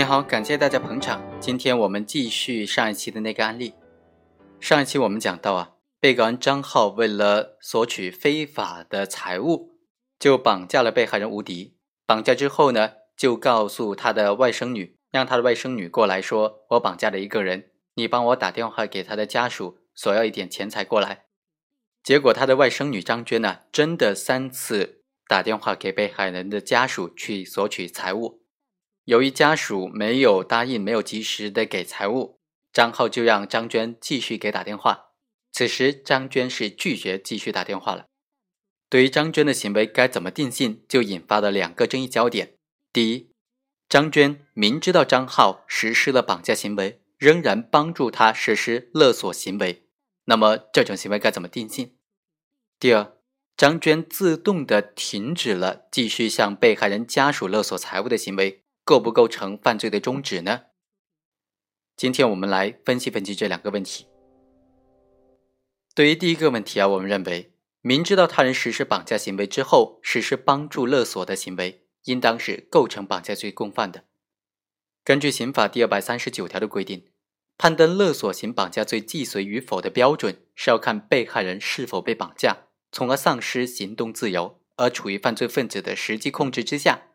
你好，感谢大家捧场。今天我们继续上一期的那个案例。上一期我们讲到啊，被告人张浩为了索取非法的财物，就绑架了被害人吴迪。绑架之后呢，就告诉他的外甥女，让他的外甥女过来说：“我绑架了一个人，你帮我打电话给他的家属，索要一点钱财过来。”结果他的外甥女张娟呢，真的三次打电话给被害人的家属去索取财物。由于家属没有答应，没有及时的给财物，张浩就让张娟继续给打电话。此时张娟是拒绝继续打电话了。对于张娟的行为该怎么定性，就引发了两个争议焦点。第一，张娟明知道张浩实施了绑架行为，仍然帮助他实施勒索行为。那么这种行为该怎么定性？第二，张娟自动的停止了继续向被害人家属勒索财物的行为，构不构成犯罪的终止呢？今天我们来分析分析这两个问题。对于第一个问题啊，我们认为，明知道他人实施绑架行为之后实施帮助勒索的行为，应当是构成绑架罪共犯的。根据刑法第二百三十九条的规定。判断勒索型绑架罪既遂与否的标准是要看被害人是否被绑架，从而丧失行动自由，而处于犯罪分子的实际控制之下。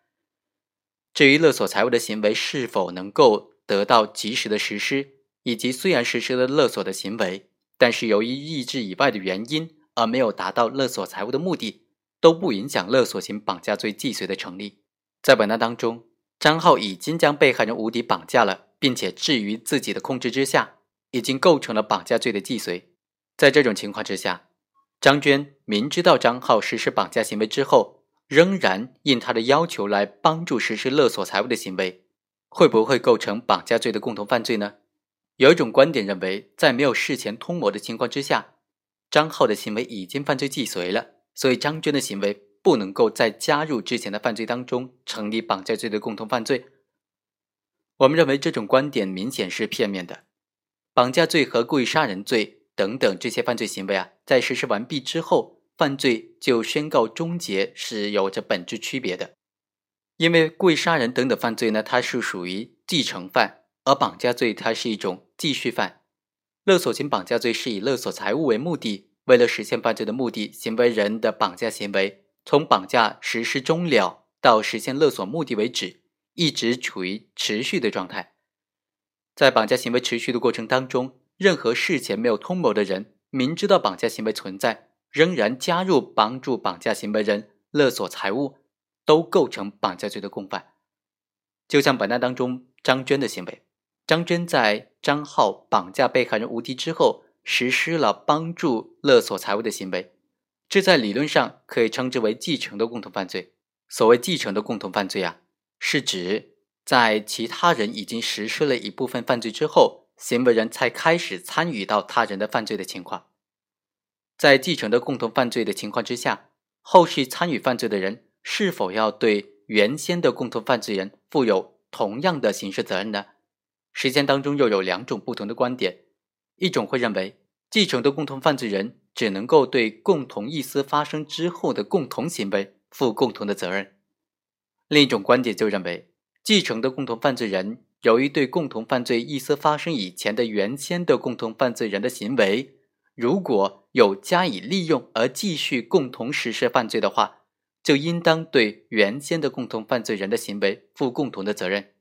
至于勒索财物的行为是否能够得到及时的实施，以及虽然实施了勒索的行为，但是由于意志以外的原因而没有达到勒索财物的目的，都不影响勒索型绑架罪既遂的成立。在本案当中，张浩已经将被害人吴迪绑架了。并且置于自己的控制之下，已经构成了绑架罪的既遂。在这种情况之下，张娟明知道张浩实施绑架行为之后，仍然应他的要求来帮助实施勒索财物的行为，会不会构成绑架罪的共同犯罪呢？有一种观点认为，在没有事前通谋的情况之下，张浩的行为已经犯罪既遂了，所以张娟的行为不能够再加入之前的犯罪当中，成立绑架罪的共同犯罪。我们认为这种观点明显是片面的，绑架罪和故意杀人罪等等这些犯罪行为啊，在实施完毕之后，犯罪就宣告终结是有着本质区别的。因为故意杀人等等犯罪呢，它是属于继承犯，而绑架罪它是一种继续犯。勒索型绑架罪是以勒索财物为目的，为了实现犯罪的目的，行为人的绑架行为从绑架实施终了到实现勒索目的为止。一直处于持续的状态，在绑架行为持续的过程当中，任何事前没有通谋的人，明知道绑架行为存在，仍然加入帮助绑架行为人勒索财物，都构成绑架罪的共犯。就像本案当中张娟的行为，张娟在张浩绑架被害人吴迪之后，实施了帮助勒索财物的行为，这在理论上可以称之为继承的共同犯罪。所谓继承的共同犯罪啊。是指在其他人已经实施了一部分犯罪之后，行为人才开始参与到他人的犯罪的情况。在继承的共同犯罪的情况之下，后续参与犯罪的人是否要对原先的共同犯罪人负有同样的刑事责任呢？实践当中又有两种不同的观点：一种会认为继承的共同犯罪人只能够对共同意思发生之后的共同行为负共同的责任。另一种观点就认为，继承的共同犯罪人由于对共同犯罪意思发生以前的原先的共同犯罪人的行为，如果有加以利用而继续共同实施犯罪的话，就应当对原先的共同犯罪人的行为负共同的责任，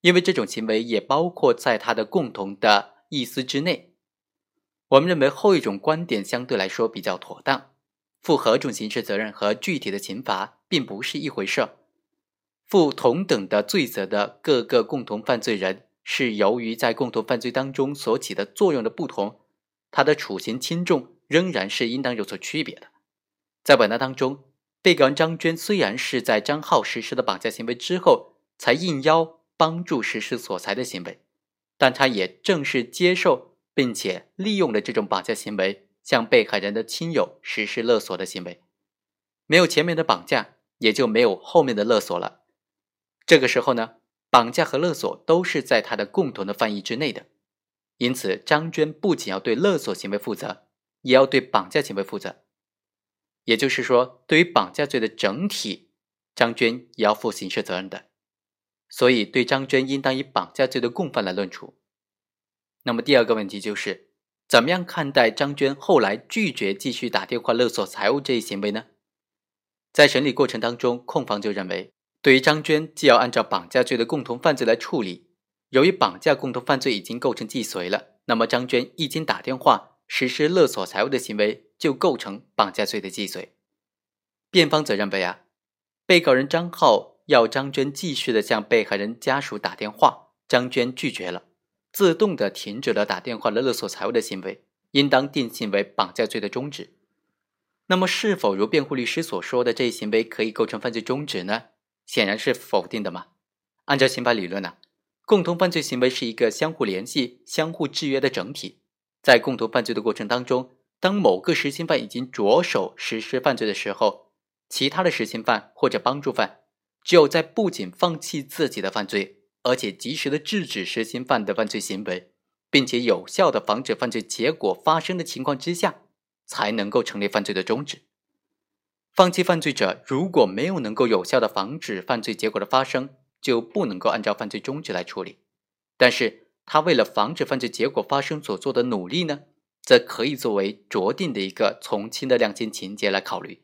因为这种行为也包括在他的共同的意思之内。我们认为后一种观点相对来说比较妥当，负何种刑事责任和具体的刑罚并不是一回事。负同等的罪责的各个共同犯罪人，是由于在共同犯罪当中所起的作用的不同，他的处刑轻重仍然是应当有所区别的。在本案当中，被告人张娟虽然是在张浩实施的绑架行为之后才应邀帮助实施索财的行为，但他也正是接受并且利用了这种绑架行为向被害人的亲友实施勒索的行为。没有前面的绑架，也就没有后面的勒索了。这个时候呢，绑架和勒索都是在他的共同的犯意之内的，因此张娟不仅要对勒索行为负责，也要对绑架行为负责。也就是说，对于绑架罪的整体，张娟也要负刑事责任的。所以对张娟应当以绑架罪的共犯来论处。那么第二个问题就是，怎么样看待张娟后来拒绝继续打电话勒索财物这一行为呢？在审理过程当中，控方就认为，对于张娟，既要按照绑架罪的共同犯罪来处理，由于绑架共同犯罪已经构成既遂了，那么张娟一经打电话实施勒索财物的行为就构成绑架罪的既遂。辩方则认为啊，被告人张浩要张娟继续的向被害人家属打电话，张娟拒绝了，自动的停止了打电话的勒索财物的行为，应当定性为绑架罪的终止。那么，是否如辩护律师所说的这一行为可以构成犯罪终止呢？显然是否定的嘛。按照刑法理论呢，共同犯罪行为是一个相互联系、相互制约的整体。在共同犯罪的过程当中，当某个实行犯已经着手实施犯罪的时候，其他的实行犯或者帮助犯，只有在不仅放弃自己的犯罪，而且及时的制止实行犯的犯罪行为，并且有效的防止犯罪结果发生的情况之下。才能够成立犯罪的终止。放弃犯罪者如果没有能够有效的防止犯罪结果的发生，就不能够按照犯罪终止来处理。但是他为了防止犯罪结果发生所做的努力呢，则可以作为酌定的一个从轻的量刑情节来考虑。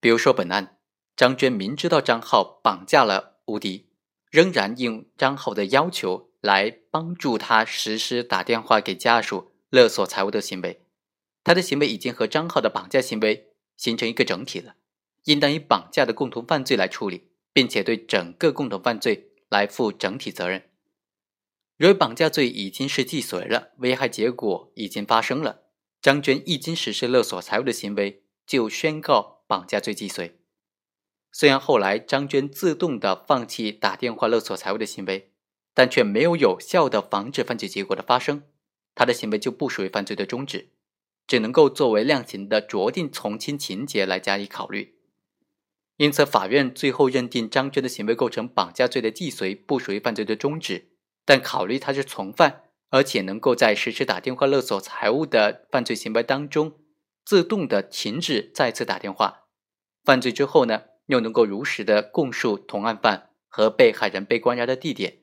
比如说本案，张娟明知道张浩绑架了吴迪，仍然应张浩的要求来帮助他实施打电话给家属勒索财物的行为。他的行为已经和张浩的绑架行为形成一个整体了，应当以绑架的共同犯罪来处理，并且对整个共同犯罪来负整体责任。由于绑架罪已经是既遂了，危害结果已经发生了，张娟一经实施勒索财物的行为，就宣告绑架罪既遂。虽然后来张娟自动的放弃打电话勒索财物的行为，但却没有有效的防止犯罪结果的发生，她的行为就不属于犯罪的终止。只能够作为量刑的酌定从轻情节来加以考虑，因此法院最后认定张娟的行为构成绑架罪的既遂，不属于犯罪的终止。但考虑他是从犯，而且能够在实施打电话勒索财物的犯罪行为当中自动的停止再次打电话，犯罪之后呢，又能够如实的供述同案犯和被害人被关押的地点，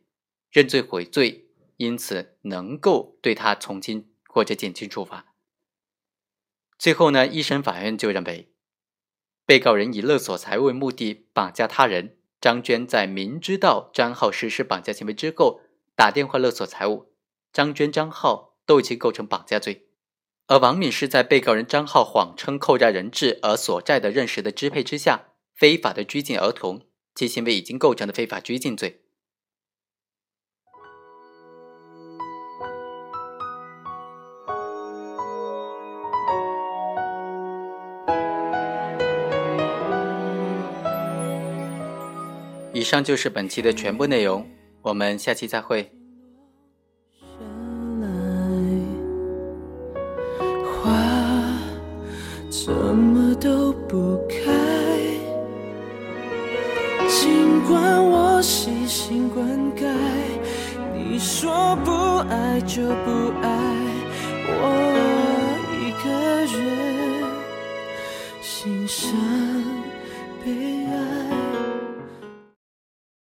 认罪悔罪，因此能够对他从轻或者减轻处罚。最后呢，一审法院就认为，被告人以勒索财物为目的绑架他人，张娟在明知道张浩实施绑架行为之后，打电话勒索财物，张娟、张浩都已经构成绑架罪，而王敏是在被告人张浩谎称扣押人质而索债的认识的支配之下，非法的拘禁儿童，其行为已经构成了非法拘禁罪。以上就是本期的全部内容，我们下期再会。花怎么都不开，尽管我细心灌溉，你说不爱就不爱，我一个人心伤。